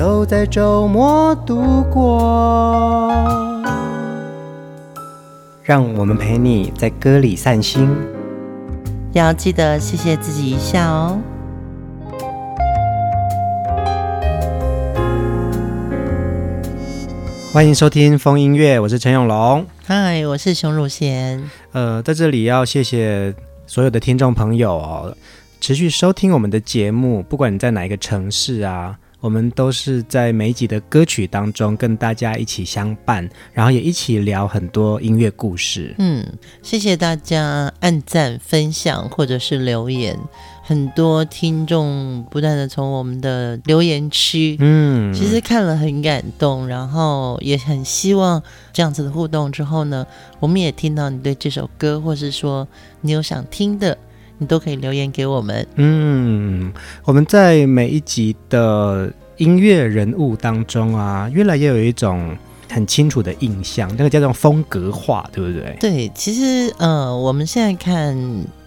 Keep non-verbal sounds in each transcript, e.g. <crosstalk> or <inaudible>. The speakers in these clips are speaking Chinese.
都在周末度过，让我们陪你在歌里散心，要记得谢谢自己一下哦。欢迎收听风音乐，我是陈永龙。嗨，我是熊汝贤。呃，在这里要谢谢所有的听众朋友哦，持续收听我们的节目，不管你在哪一个城市啊。我们都是在每一集的歌曲当中跟大家一起相伴，然后也一起聊很多音乐故事。嗯，谢谢大家按赞、分享或者是留言，很多听众不断的从我们的留言区，嗯，其实看了很感动，然后也很希望这样子的互动之后呢，我们也听到你对这首歌，或是说你有想听的。你都可以留言给我们。嗯，我们在每一集的音乐人物当中啊，越来越有一种很清楚的印象，那个叫做风格化，对不对？对，其实呃，我们现在看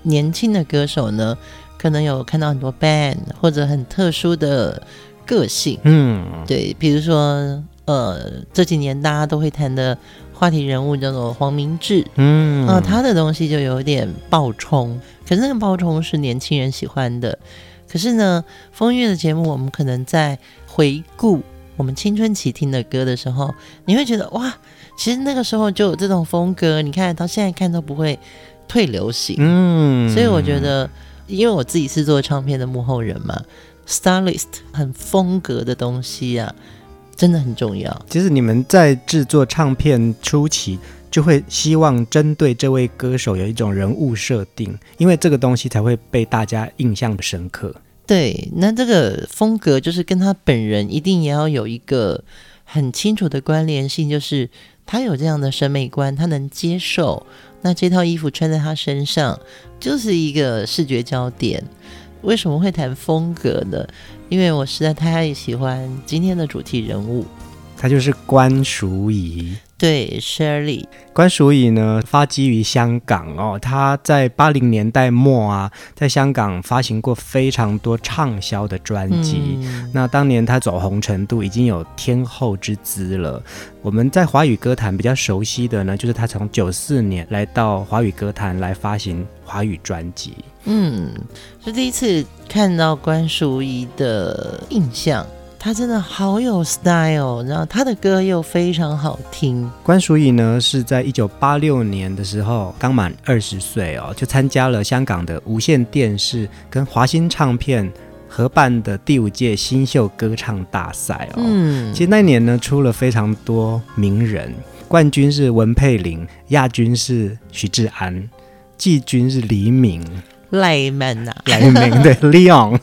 年轻的歌手呢，可能有看到很多 band 或者很特殊的个性。嗯，对，比如说呃，这几年大家都会谈的话题人物叫做黄明志。嗯，啊、呃，他的东西就有点爆冲。可是那个爆冲是年轻人喜欢的，可是呢，风月的节目，我们可能在回顾我们青春期听的歌的时候，你会觉得哇，其实那个时候就有这种风格，你看到现在看都不会退流行。嗯，所以我觉得，因为我自己是做唱片的幕后人嘛，stylist 很风格的东西啊，真的很重要。其实你们在制作唱片初期。就会希望针对这位歌手有一种人物设定，因为这个东西才会被大家印象深刻。对，那这个风格就是跟他本人一定也要有一个很清楚的关联性，就是他有这样的审美观，他能接受。那这套衣服穿在他身上就是一个视觉焦点。为什么会谈风格呢？因为我实在太喜欢今天的主题人物，他就是关淑怡。对，Shirley 关淑怡呢，发迹于香港哦。她在八零年代末啊，在香港发行过非常多畅销的专辑。嗯、那当年她走红程度已经有天后之姿了。我们在华语歌坛比较熟悉的呢，就是她从九四年来到华语歌坛来发行华语专辑。嗯，是第一次看到关淑怡的印象。他真的好有 style，然后他的歌又非常好听。关淑怡呢，是在一九八六年的时候刚满二十岁哦，就参加了香港的无线电视跟华星唱片合办的第五届新秀歌唱大赛哦。嗯，其实那年呢，出了非常多名人，冠军是文佩玲，亚军是许志安，季军是黎明。赖曼呐，<laughs> 赖明对，Leon。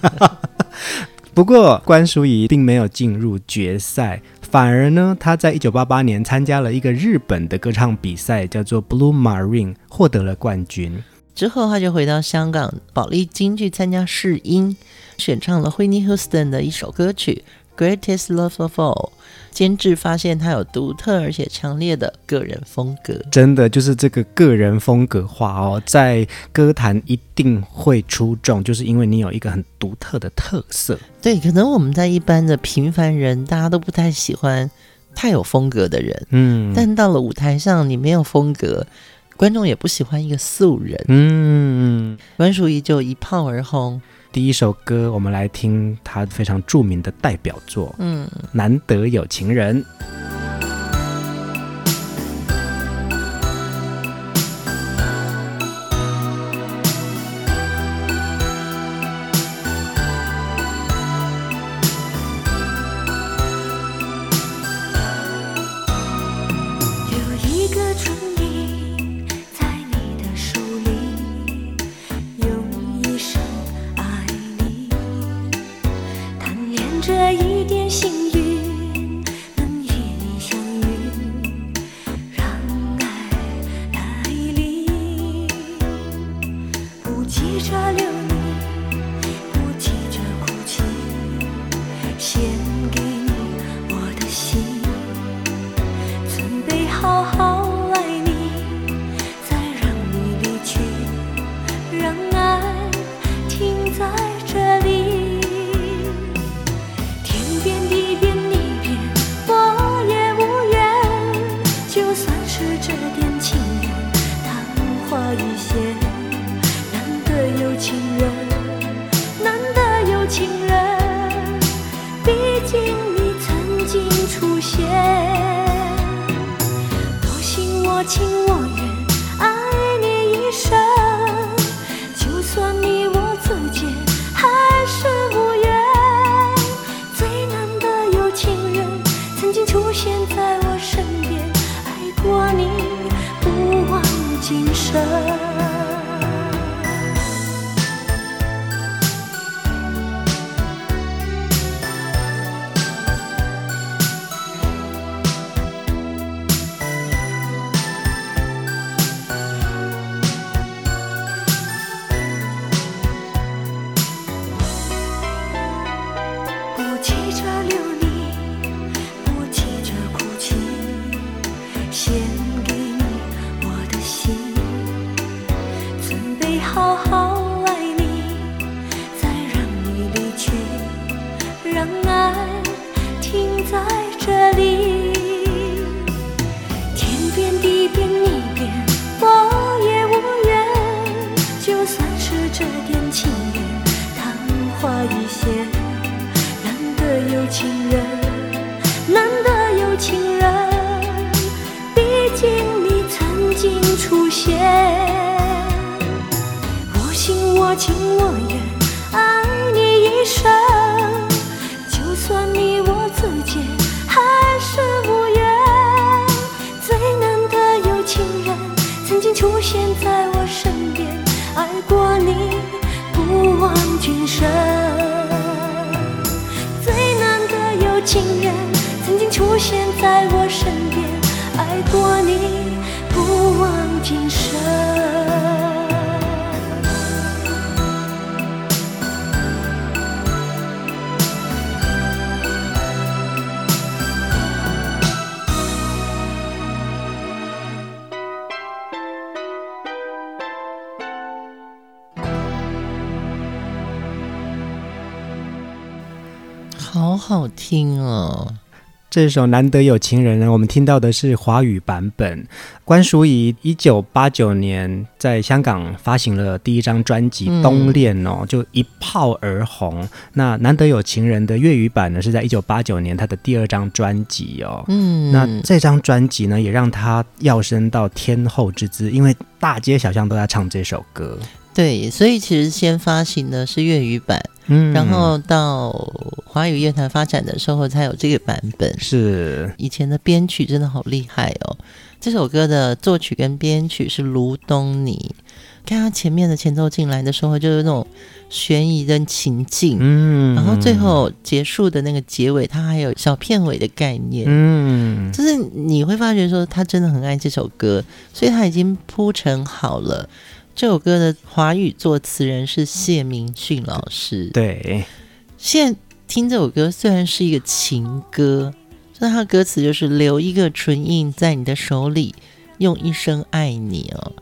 不过，关淑怡并没有进入决赛，反而呢，她在一九八八年参加了一个日本的歌唱比赛，叫做 Blue Marine，获得了冠军。之后，她就回到香港宝利金去参加试音，选唱了 Whitney Houston 的一首歌曲《Greatest Love of All》。监制发现他有独特而且强烈的个人风格，真的就是这个个人风格化哦，在歌坛一定会出众，就是因为你有一个很独特的特色。对，可能我们在一般的平凡人，大家都不太喜欢太有风格的人，嗯，但到了舞台上，你没有风格，观众也不喜欢一个素人，嗯，关淑怡就一炮而红。第一首歌，我们来听他非常著名的代表作，嗯，《难得有情人》。亲我现在我身边爱过你不忘今生好好听哦。这首《难得有情人》呢，我们听到的是华语版本。关淑怡一九八九年在香港发行了第一张专辑《冬恋》哦，就一炮而红。那《难得有情人》的粤语版呢，是在一九八九年他的第二张专辑哦。嗯，那这张专辑呢，也让他跃升到天后之姿，因为大街小巷都在唱这首歌。对，所以其实先发行的是粤语版，嗯，然后到华语乐坛发展的时候才有这个版本。是，以前的编曲真的好厉害哦。这首歌的作曲跟编曲是卢东尼，看他前面的前奏进来的时候，就是那种悬疑的情境，嗯，然后最后结束的那个结尾，他还有小片尾的概念，嗯，就是你会发觉说他真的很爱这首歌，所以他已经铺陈好了。这首歌的华语作词人是谢明训老师。对，现在听这首歌虽然是一个情歌，但它歌词就是留一个唇印在你的手里，用一生爱你哦。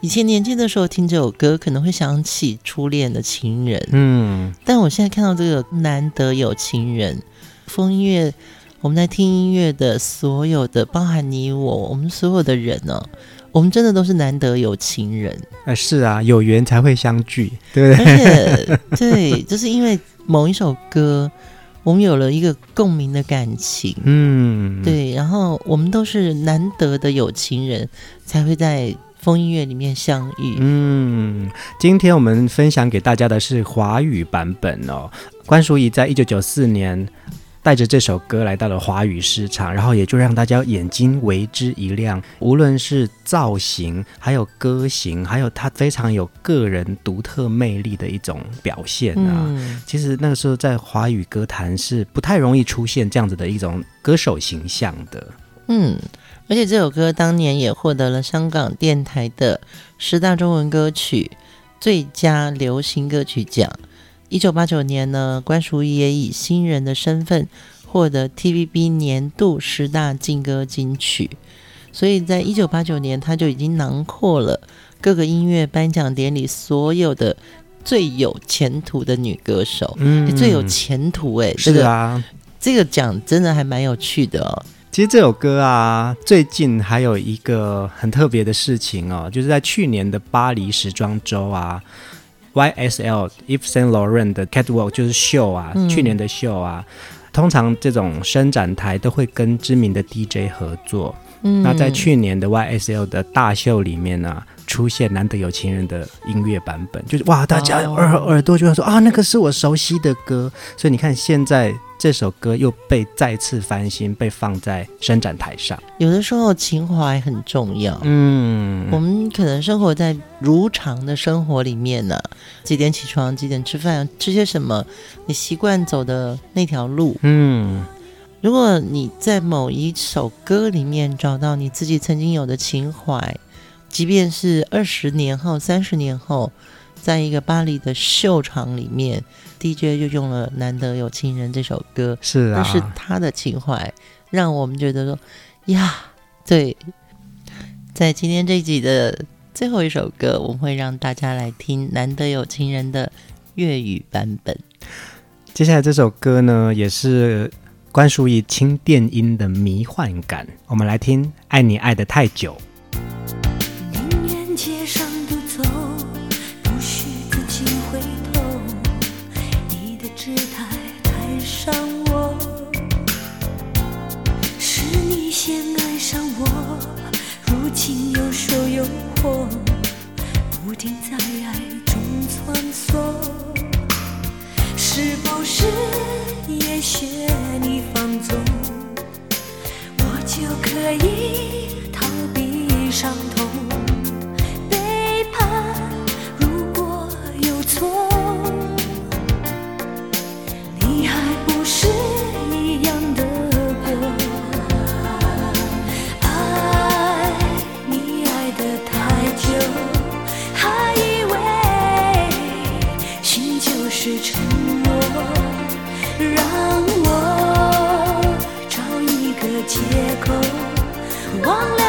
以前年轻的时候听这首歌，可能会想起初恋的情人，嗯，但我现在看到这个难得有情人，风音乐，我们在听音乐的所有的，包含你我，我们所有的人呢、哦。我们真的都是难得有情人，呃，是啊，有缘才会相聚，对不对？而且，<laughs> 对，就是因为某一首歌，我们有了一个共鸣的感情，嗯，对，然后我们都是难得的有情人，才会在风音乐里面相遇。嗯，今天我们分享给大家的是华语版本哦，关淑怡在一九九四年。带着这首歌来到了华语市场，然后也就让大家眼睛为之一亮。无论是造型，还有歌型，还有他非常有个人独特魅力的一种表现啊。嗯、其实那个时候在华语歌坛是不太容易出现这样子的一种歌手形象的。嗯，而且这首歌当年也获得了香港电台的十大中文歌曲最佳流行歌曲奖。一九八九年呢，关淑怡也以新人的身份获得 TVB 年度十大劲歌金曲，所以在一九八九年，他就已经囊括了各个音乐颁奖典礼所有的最有前途的女歌手。嗯，欸、最有前途哎、欸，是啊，这个奖真的还蛮有趣的哦。其实这首歌啊，最近还有一个很特别的事情哦，就是在去年的巴黎时装周啊，YSL Yves Saint Laurent 的 Catwalk 就是秀啊，嗯、去年的秀啊，通常这种伸展台都会跟知名的 DJ 合作。嗯，那在去年的 YSL 的大秀里面呢、啊，出现难得有情人的音乐版本，就是哇，大家耳耳朵就会说啊，那个是我熟悉的歌，所以你看现在。这首歌又被再次翻新，被放在伸展台上。有的时候情怀很重要。嗯，我们可能生活在如常的生活里面呢、啊，几点起床，几点吃饭，吃些什么，你习惯走的那条路。嗯，如果你在某一首歌里面找到你自己曾经有的情怀，即便是二十年后、三十年后。在一个巴黎的秀场里面，DJ 就用了《难得有情人》这首歌，是啊，但是他的情怀让我们觉得说，呀，对。在今天这一集的最后一首歌，我们会让大家来听《难得有情人》的粤语版本。接下来这首歌呢，也是关淑怡轻电音的迷幻感，我们来听《爱你爱的太久》。学你放纵我就可以逃避伤痛。背叛如果有错借口忘了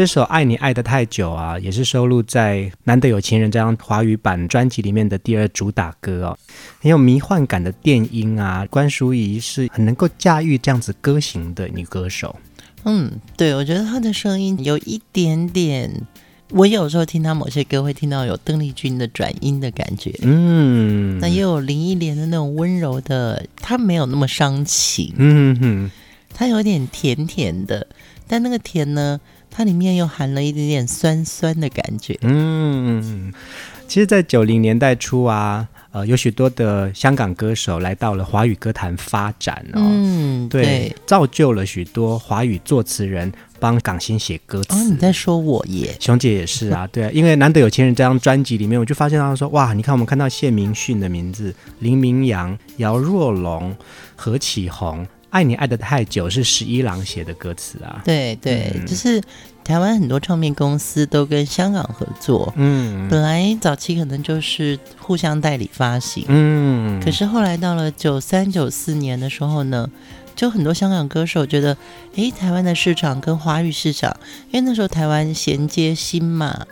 这首《爱你爱的太久》啊，也是收录在《难得有情人》这张华语版专辑里面的第二主打歌哦，很有迷幻感的电音啊。关淑怡是很能够驾驭这样子歌型的女歌手。嗯，对，我觉得她的声音有一点点，我有时候听她某些歌会听到有邓丽君的转音的感觉。嗯，那也有林忆莲的那种温柔的，她没有那么伤情。嗯哼，她有点甜甜的，但那个甜呢？它里面又含了一点点酸酸的感觉。嗯，其实，在九零年代初啊，呃，有许多的香港歌手来到了华语歌坛发展哦。嗯，对，对，造就了许多华语作词人帮港星写歌词。哦，你在说我耶？熊姐也是啊，对啊，因为《难得有情人》这张专辑里面，我就发现他说，哇，你看我们看到谢明训的名字，林明阳、姚若龙、何启宏。爱你爱得太久是十一郎写的歌词啊，对对，嗯、就是台湾很多唱片公司都跟香港合作，嗯，本来早期可能就是互相代理发行，嗯，可是后来到了九三九四年的时候呢，就很多香港歌手觉得，诶，台湾的市场跟华语市场，因为那时候台湾衔接新马。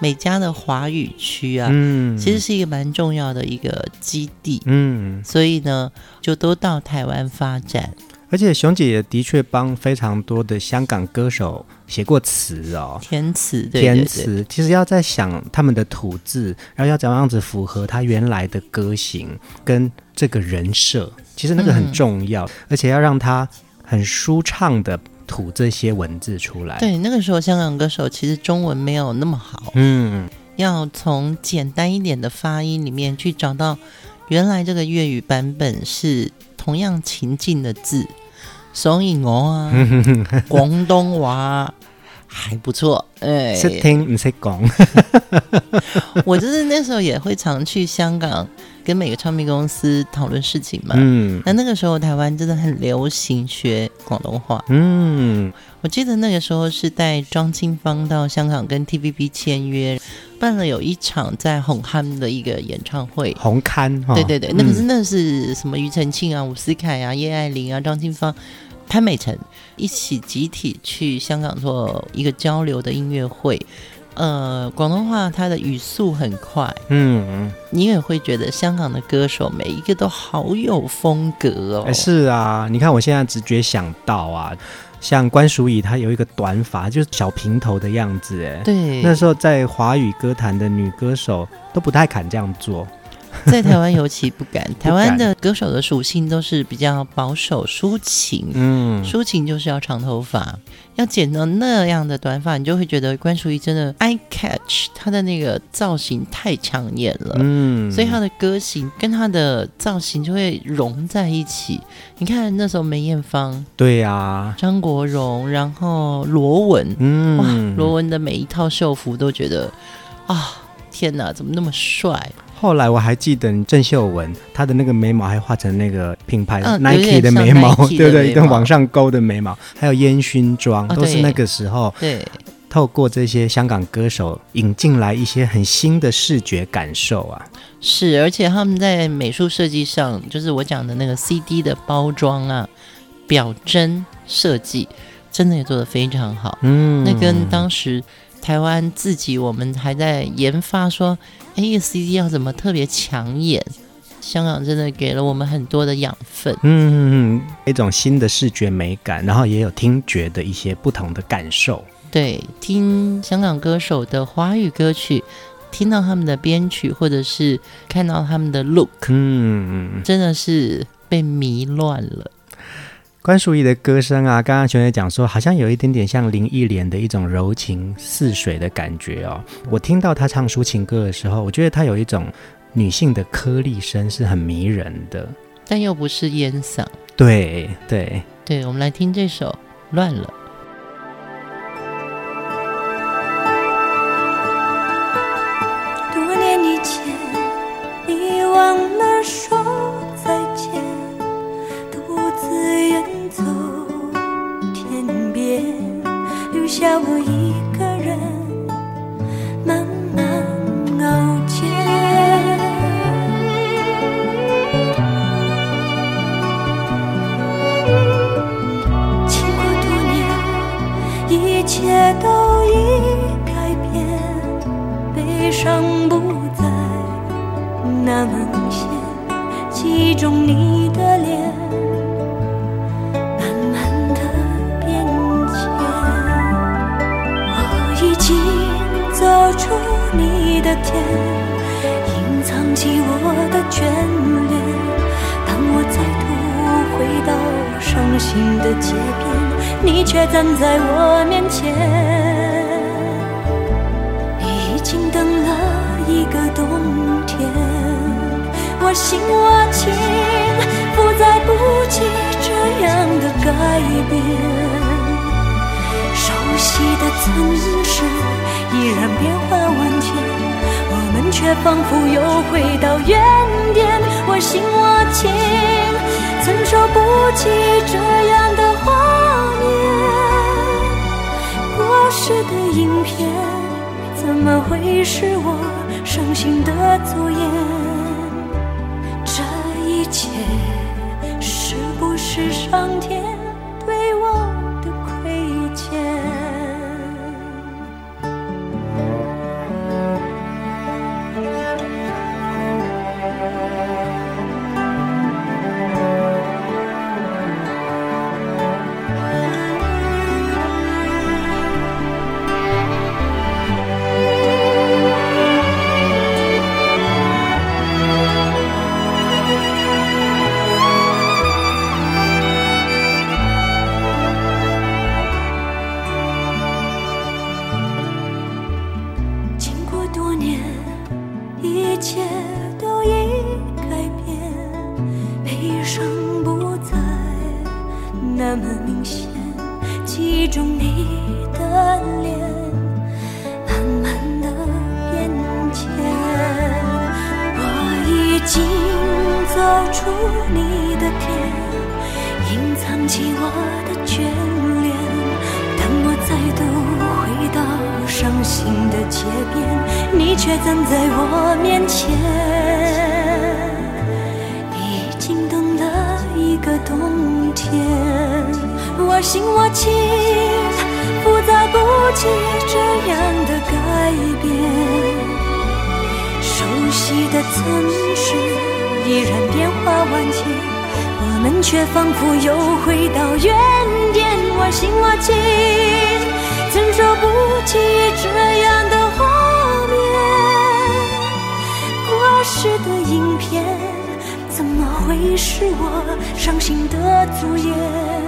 美加的华语区啊，嗯，其实是一个蛮重要的一个基地，嗯，所以呢，就都到台湾发展。而且熊姐也的确帮非常多的香港歌手写过词哦，填词，填词。其实要在想他们的吐字，然后要怎么样子符合他原来的歌型跟这个人设，其实那个很重要，嗯，而且要让他很舒畅的。吐这些文字出来。对，那个时候香港歌手其实中文没有那么好，嗯，要从简单一点的发音里面去找到原来这个粤语版本是同样情境的字，<laughs> 所以我啊，广东话还不错，哎，识听唔识讲，<laughs> 我就是那时候也会常去香港。跟每个唱片公司讨论事情嘛，嗯，那那个时候台湾真的很流行学广东话，嗯，我记得那个时候是带庄清芳到香港跟 TVB 签约，办了有一场在红磡的一个演唱会，红磡，对对对，那可是那是什么？庾澄庆啊、伍思凯啊、叶爱玲啊、张清芳、潘美辰一起集体去香港做一个交流的音乐会。呃，广东话它的语速很快，嗯，你也会觉得香港的歌手每一个都好有风格哦。是啊，你看我现在直觉想到啊，像关淑怡，她有一个短发，就是小平头的样子，哎，对，那时候在华语歌坛的女歌手都不太敢这样做。<laughs> 在台湾尤其不敢，台湾的歌手的属性都是比较保守、抒情。嗯，抒情就是要长头发，要剪到那样的短发，你就会觉得关淑怡真的 eye catch，她的那个造型太抢眼了。嗯，所以她的歌型跟她的造型就会融在一起。你看那时候梅艳芳，对呀、啊，张国荣，然后罗文，嗯，哇，罗文的每一套秀服都觉得啊，天哪，怎么那么帅？后来我还记得郑秀文，她的那个眉毛还画成那个品牌 Nike 的眉毛，对不对？一个往上勾的眉毛，还有烟熏妆，都是那个时候。对，透过这些香港歌手引进来一些很新的视觉感受啊。是，而且他们在美术设计上，就是我讲的那个 CD 的包装啊、表针设计，真的也做得非常好。嗯，那跟当时。台湾自己，我们还在研发，说，哎，一个 CD 要怎么特别抢眼？香港真的给了我们很多的养分，嗯，一种新的视觉美感，然后也有听觉的一些不同的感受。对，听香港歌手的华语歌曲，听到他们的编曲，或者是看到他们的 look，嗯，真的是被迷乱了。关淑怡的歌声啊，刚刚熊姐讲说，好像有一点点像林忆莲的一种柔情似水的感觉哦。我听到她唱抒情歌的时候，我觉得她有一种女性的颗粒声，是很迷人的，但又不是烟嗓。对对对，我们来听这首《乱了》。多年以前，你忘了说。要我一个人慢慢熬煎，经过多年，一切都已改变，悲伤不再那么明显，记忆中你的脸。天，隐藏起我的眷恋。当我再度回到伤心的街边，你却站在我面前。你已经等了一个冬天，我心我情，不再不及这样的改变。熟悉的城市依然变化万千，却仿佛又回到原点。我心我情，承受不起这样的画面。过时的影片，怎么会是我伤心的左眼？这一切，是不是上天？那么明显记忆中你的脸慢慢的变迁我已经走出你的天隐藏起我的眷恋当我再度回到伤心的街边你却站在我面前已经等了一个冬天。我心我情，复杂不及这样的改变。熟悉的城市，依然变化万千。我们却仿佛又回到原点。我心我情，怎受不起这样的画面？过时的影片，怎么会是我伤心的主演？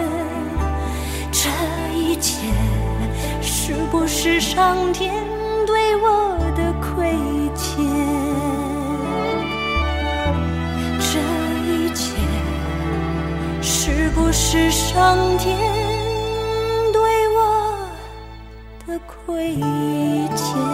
不是上天对我的亏欠？这一切是不是上天对我的亏欠？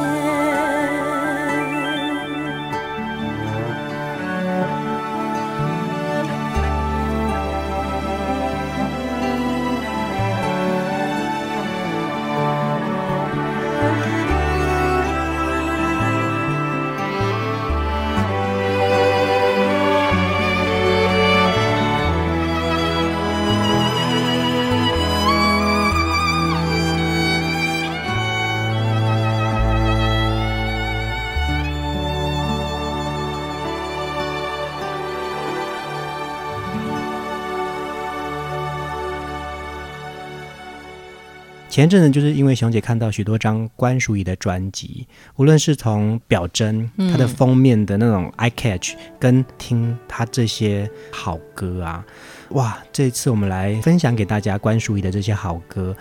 前阵子就是因为熊姐看到许多张关淑怡的专辑，无论是从表征她的封面的那种 eye catch，跟听她这些好歌啊，哇！这次我们来分享给大家关淑怡的这些好歌。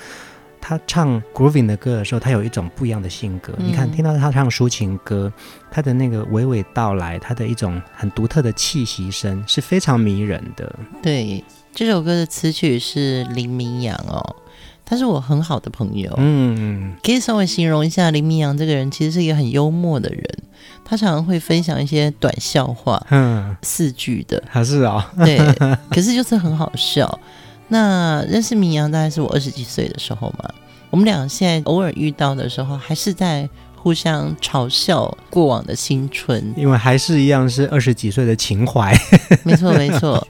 她唱 grooving 的歌的时候，她有一种不一样的性格。嗯、你看，听到她唱抒情歌，她的那个娓娓道来，她的一种很独特的气息声是非常迷人的。对，这首歌的词曲是林明阳哦。他是我很好的朋友，嗯，可以稍微形容一下林明阳这个人，其实是一个很幽默的人。他常常会分享一些短笑话，嗯，四句的，还是啊，对，<laughs> 可是就是很好笑。那认识明阳大概是我二十几岁的时候嘛，我们俩现在偶尔遇到的时候，还是在互相嘲笑过往的青春，因为还是一样是二十几岁的情怀，没错没错。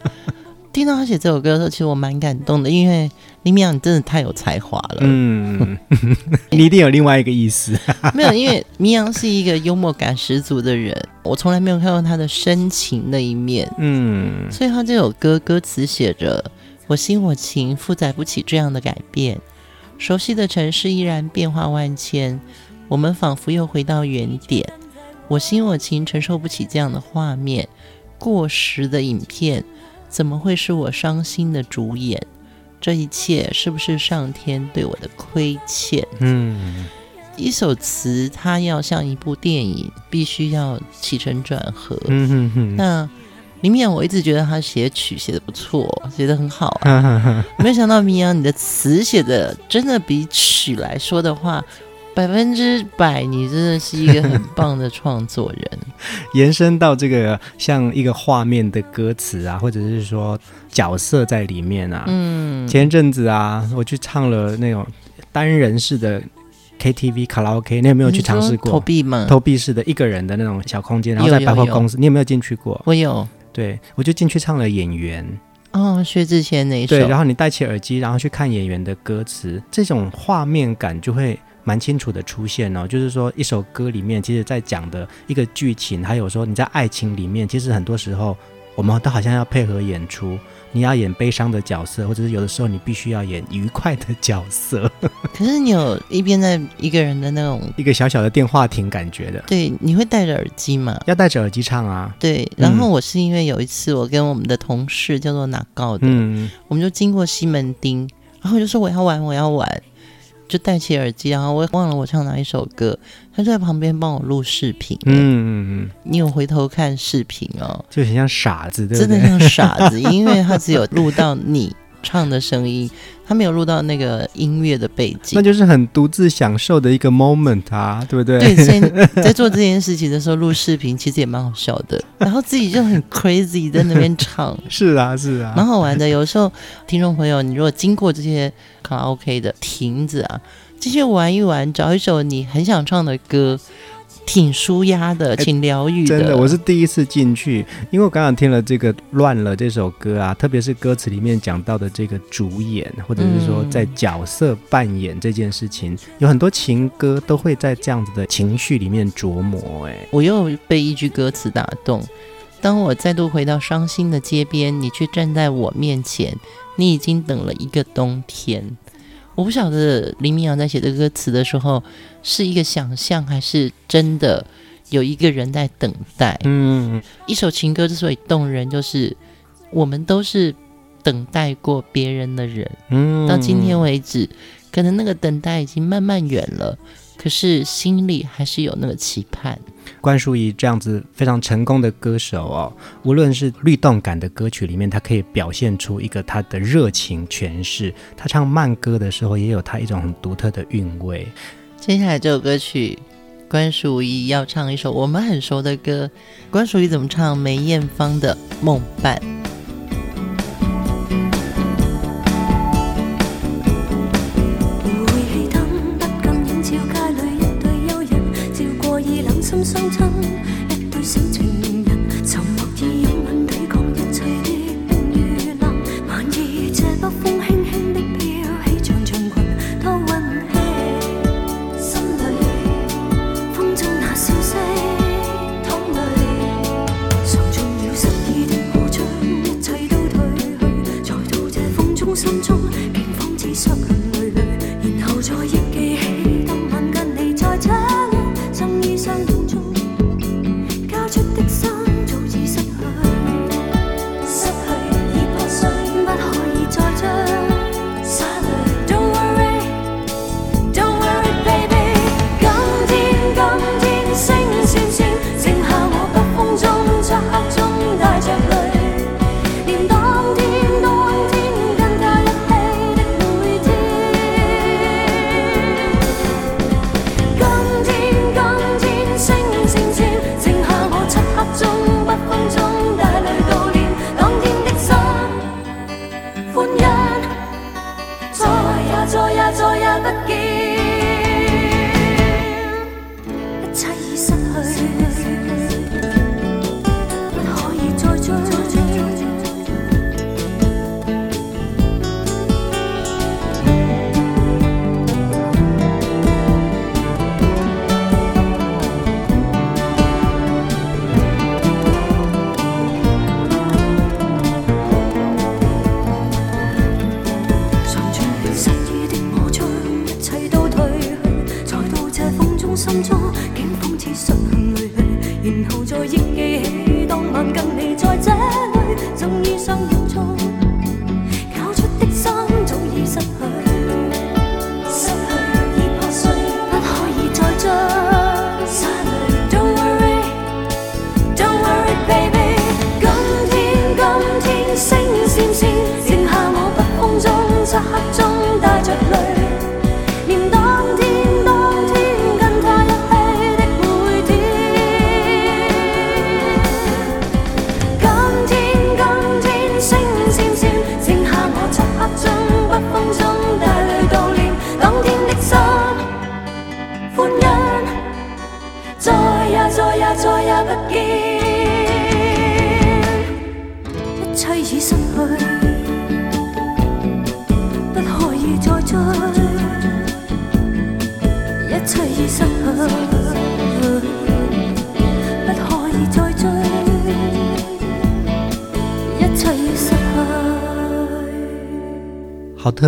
听到他写这首歌的时候，其实我蛮感动的，因为林明阳你真的太有才华了。嗯，<laughs> 你一定有另外一个意思。没有，因为明阳是一个幽默感十足的人，我从来没有看到他的深情那一面。嗯，所以他这首歌歌词写着：“我心我情，负载不起这样的改变。熟悉的城市依然变化万千，我们仿佛又回到原点。我心我情承受不起这样的画面，过时的影片怎么会是我伤心的主演？这一切是不是上天对我的亏欠？嗯，一首词它要像一部电影，必须要起承转合。嗯哼哼。那林明阳，我一直觉得他写曲写得不错，写得很好啊。<laughs> 没想到明阳，你的词写的真的比曲来说的话。百分之百，你真的是一个很棒的创作人。<laughs> 延伸到这个像一个画面的歌词啊，或者是说角色在里面啊。嗯，前一阵子啊，我去唱了那种单人式的 KTV 卡拉 OK，你有没有去尝试过？投币吗？投币式的一个人的那种小空间，然后在百货公司，有有有，你有没有进去过？我有。对，我就进去唱了演员。哦，薛之谦那一首。对，然后你戴起耳机，然后去看演员的歌词，这种画面感就会。蛮清楚的出现哦，就是说一首歌里面，其实在讲的一个剧情，还有说你在爱情里面，其实很多时候我们都好像要配合演出，你要演悲伤的角色，或者是有的时候你必须要演愉快的角色。<laughs> 可是你有一边在一个人的那种一个小小的电话亭感觉的，对，你会戴着耳机吗？要戴着耳机唱啊。对，然后我是因为有一次我跟我们的同事叫做哪告的，嗯，我们就经过西门町，然后我就说我要玩，我要玩。就戴起耳机，然后我忘了我唱哪一首歌，他就在旁边帮我录视频。嗯嗯嗯，你有回头看视频哦，就很像傻子，对不对？真的像傻子，<laughs> 因为他只有录到你唱的声音，他没有录到那个音乐的背景，那就是很独自享受的一个 moment 啊，对不对？对，所以 <laughs> 在做这件事情的时候录视频，其实也蛮好笑的。然后自己就很 crazy 在那边唱，<laughs> 是啊是啊，蛮好玩的。有时候听众朋友，你如果经过这些。卡拉 OK 的亭子啊，继续玩一玩，找一首你很想唱的歌，挺舒压的，挺疗愈的。真的，我是第一次进去，因为我刚刚听了这个《乱了》这首歌啊，特别是歌词里面讲到的这个主演，或者是说在角色扮演这件事情，嗯、有很多情歌都会在这样子的情绪里面琢磨。哎，我又被一句歌词打动：当我再度回到伤心的街边，你却站在我面前。你已经等了一个冬天，我不晓得林明阳在写这个歌词的时候是一个想象还是真的有一个人在等待。嗯，一首情歌之所以动人，就是我们都是等待过别人的人。嗯，到今天为止，可能那个等待已经慢慢远了，可是心里还是有那个期盼。关淑怡这样子非常成功的歌手哦，无论是律动感的歌曲里面，她可以表现出一个她的热情诠释；她唱慢歌的时候，也有她一种很独特的韵味。接下来这首歌曲，关淑怡要唱一首我们很熟的歌。关淑怡怎么唱？梅艳芳的《梦伴》。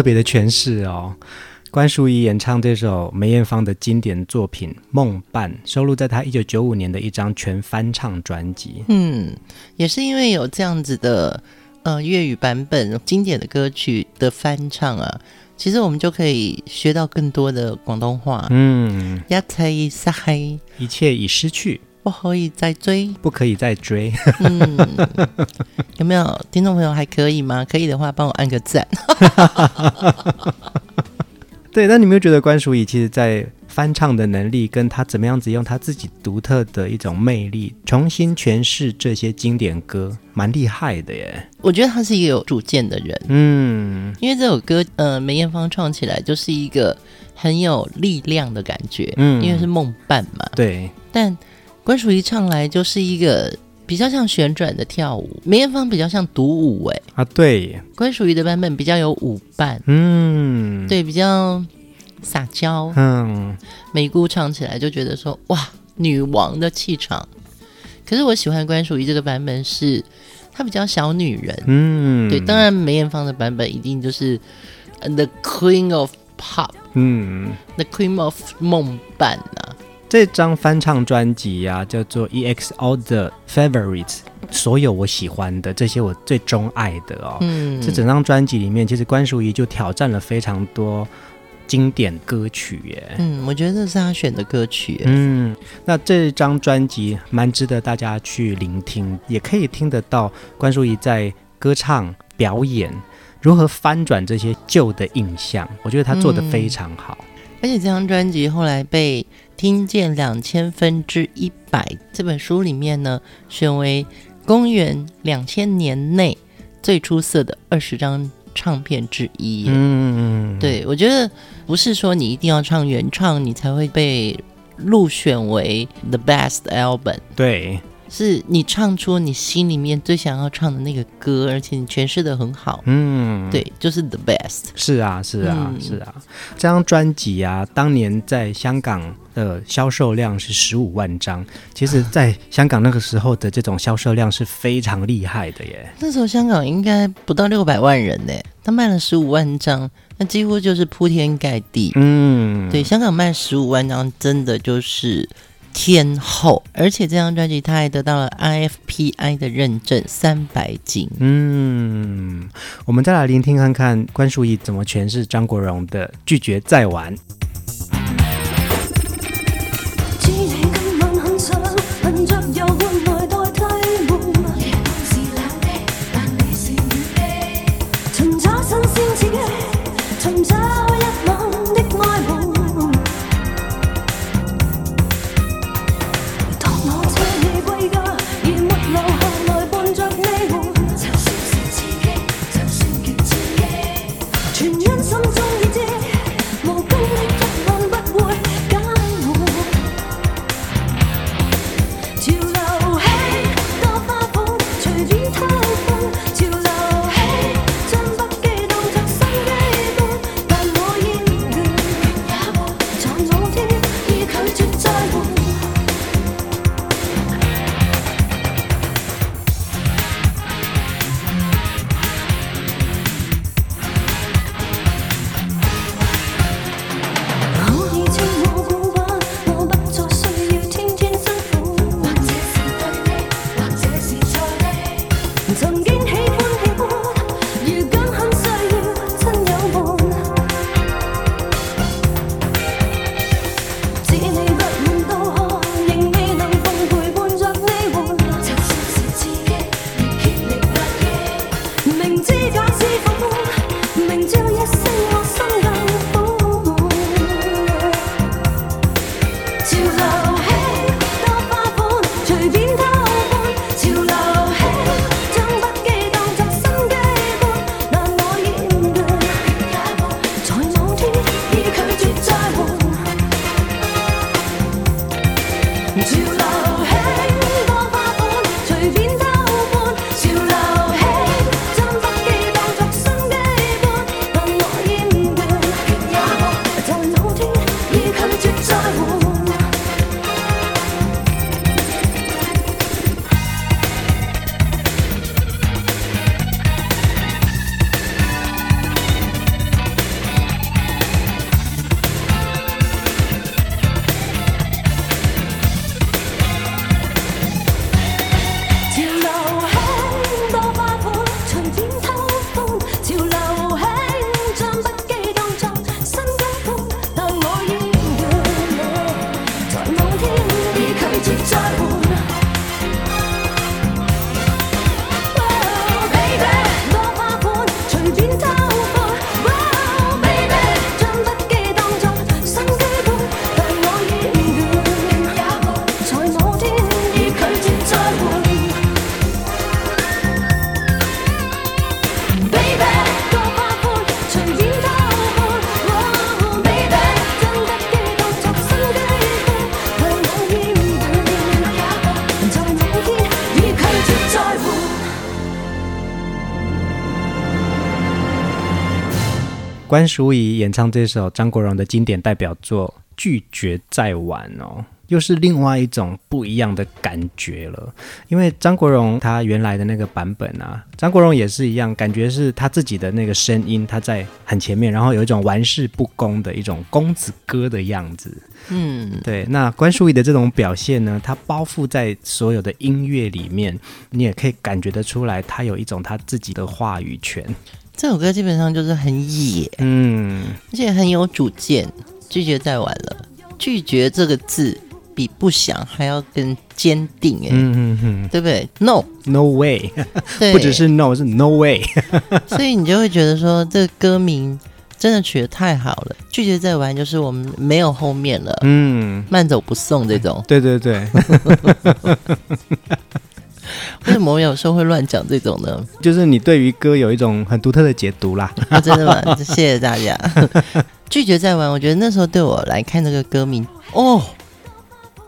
特别的诠释哦！关淑怡演唱这首梅艳芳的经典作品《梦伴》，收录在她一九九五年的一张全翻唱专辑。嗯，也是因为有这样子的呃粤语版本经典的歌曲的翻唱啊，其实我们就可以学到更多的广东话。嗯，一切已失去。不可以再追，不可以再追。嗯，有没有听众朋友还可以吗？可以的话，帮我按个赞。<laughs> 对，那你有没有觉得关淑怡其实在翻唱的能力，跟她怎么样子用她自己独特的一种魅力，重新诠释这些经典歌，蛮厉害的耶。我觉得她是一个有主见的人。嗯，因为这首歌，呃，梅艳芳唱起来就是一个很有力量的感觉。嗯，因为是梦伴嘛。对，但。关淑怡唱来就是一个比较像旋转的跳舞，梅艳芳比较像独舞，哎。啊，对，关淑怡的版本比较有舞伴，嗯，对，比较撒娇，嗯，梅姑唱起来就觉得说哇，女王的气场。可是我喜欢关淑怡这个版本是，她比较小女人，嗯，对，当然梅艳芳的版本一定就是 The Queen of Pop，嗯，The Queen of 梦伴啊。这张翻唱专辑呀，叫做《EXO The Favorites》，所有我喜欢的这些我最钟爱的哦。嗯，这整张专辑里面，其实关淑怡就挑战了非常多经典歌曲耶。嗯，我觉得这是他选的歌曲。嗯，那这张专辑蛮值得大家去聆听，也可以听得到关淑怡在歌唱表演如何翻转这些旧的印象。我觉得他做的非常好。嗯而且这张专辑后来被《听见两千分之一百》这本书里面呢，选为公元两千年内最出色的二十张唱片之一。嗯，对，我觉得不是说你一定要唱原唱，你才会被入选为 The Best Album。对。是你唱出你心里面最想要唱的那个歌，而且你诠释的很好。嗯，对，就是 the best。是啊，是啊，嗯、是啊。这张专辑啊，当年在香港的销售量是十五万张。其实，在香港那个时候的这种销售量是非常厉害的耶。那时候香港应该不到六百万人呢，他卖了十五万张，那几乎就是铺天盖地。嗯，对，香港卖十五万张，真的就是。天后，而且这张专辑他还得到了 IFPI 的认证，三百斤。嗯，我们再来聆听看看关淑怡怎么诠释张国荣的《拒绝再玩》。关淑怡演唱这首张国荣的经典代表作《拒绝再玩》哦，又是另外一种不一样的感觉了。因为张国荣他原来的那个版本啊，张国荣也是一样，感觉是他自己的那个声音，他在很前面，然后有一种玩世不恭的一种公子哥的样子。嗯，对。那关淑怡的这种表现呢，他包覆在所有的音乐里面，你也可以感觉得出来，他有一种他自己的话语权。这首歌基本上就是很野，嗯，而且很有主见。拒绝再玩了，拒绝这个字比不想还要更坚定，哎，嗯嗯嗯，对不对？No，No way，对，不只是 No，是 No way。<laughs> 所以你就会觉得说，这个歌名真的取得太好了。拒绝再玩，就是我们没有后面了，嗯，慢走不送这种。对对对。<laughs> <laughs> 为什么我有时候会乱讲这种呢？就是你对于歌有一种很独特的解读啦。啊、真的吗？<laughs> 谢谢大家。<laughs> 拒绝再玩，我觉得那时候对我来看这个歌名，哦，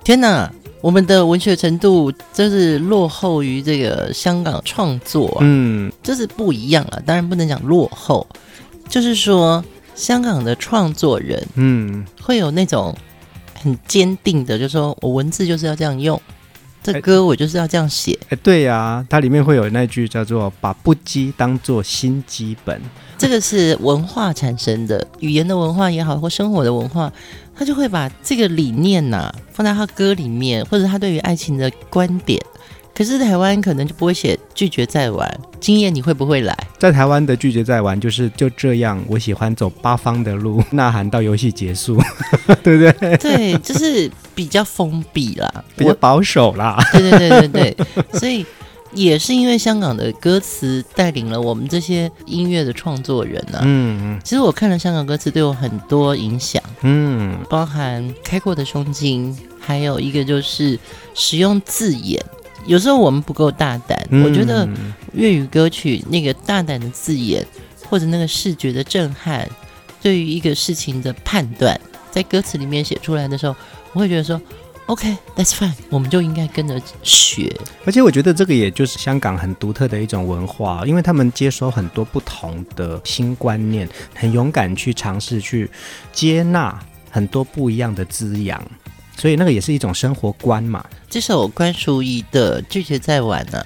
天哪，我们的文学程度真是落后于这个香港创作，啊，嗯，这是不一样啊。当然不能讲落后，就是说香港的创作人，嗯，会有那种很坚定的，就是说我文字就是要这样用。这歌我就是要这样写。哎，欸、对呀、啊，它里面会有那句叫做“把不羁当做新基本”，这个是文化产生的，语言的文化也好，或生活的文化，他就会把这个理念呐、啊、放在他歌里面，或者他对于爱情的观点。可是台湾可能就不会写拒绝再玩，今夜你会不会来？在台湾的拒绝再玩就是就这样，我喜欢走八方的路，呐喊到游戏结束，<laughs> 对不对？对，就是比较封闭啦，比较保守啦。对对对对对，<laughs> 所以也是因为香港的歌词带领了我们这些音乐的创作人啊。嗯嗯，其实我看了香港歌词，对我很多影响。嗯，包含开阔的胸襟，还有一个就是使用字眼。有时候我们不够大胆，嗯、我觉得粤语歌曲那个大胆的字眼，或者那个视觉的震撼，对于一个事情的判断，在歌词里面写出来的时候，我会觉得说，OK，that's fine，我们就应该跟着学。而且我觉得这个也就是香港很独特的一种文化，因为他们接收很多不同的新观念，很勇敢去尝试去接纳很多不一样的滋养。所以那个也是一种生活观嘛。这首关淑怡的《拒绝再晚》呢，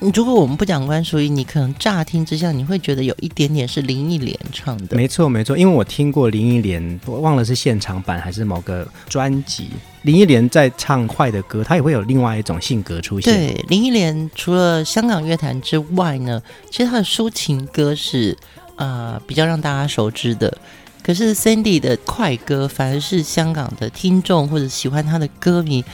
如果我们不讲关淑怡，你可能乍听之下你会觉得有一点点是林忆莲唱的。没错没错，因为我听过林忆莲，我忘了是现场版还是某个专辑。林忆莲在唱快的歌，她也会有另外一种性格出现。对，林忆莲除了香港乐坛之外呢，其实她的抒情歌是啊、呃、比较让大家熟知的。可是 Cindy 的快歌反而是香港的听众或者喜欢他的歌迷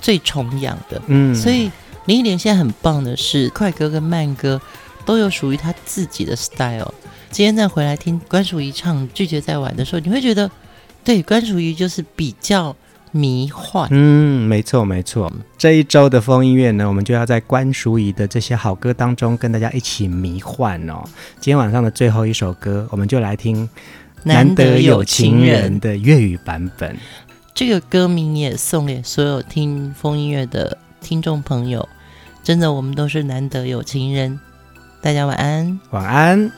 最崇仰的。嗯，所以林忆莲现在很棒的是，快歌跟慢歌都有属于她自己的 style。今天再回来听关淑怡唱《拒绝再玩》的时候，你会觉得，对，关淑怡就是比较迷幻。嗯，没错没错。这一周的风音乐呢，我们就要在关淑怡的这些好歌当中跟大家一起迷幻哦。今天晚上的最后一首歌，我们就来听。难得有情人的粤语版本，这个歌名也送给所有听风音乐的听众朋友。真的，我们都是难得有情人。大家晚安，晚安。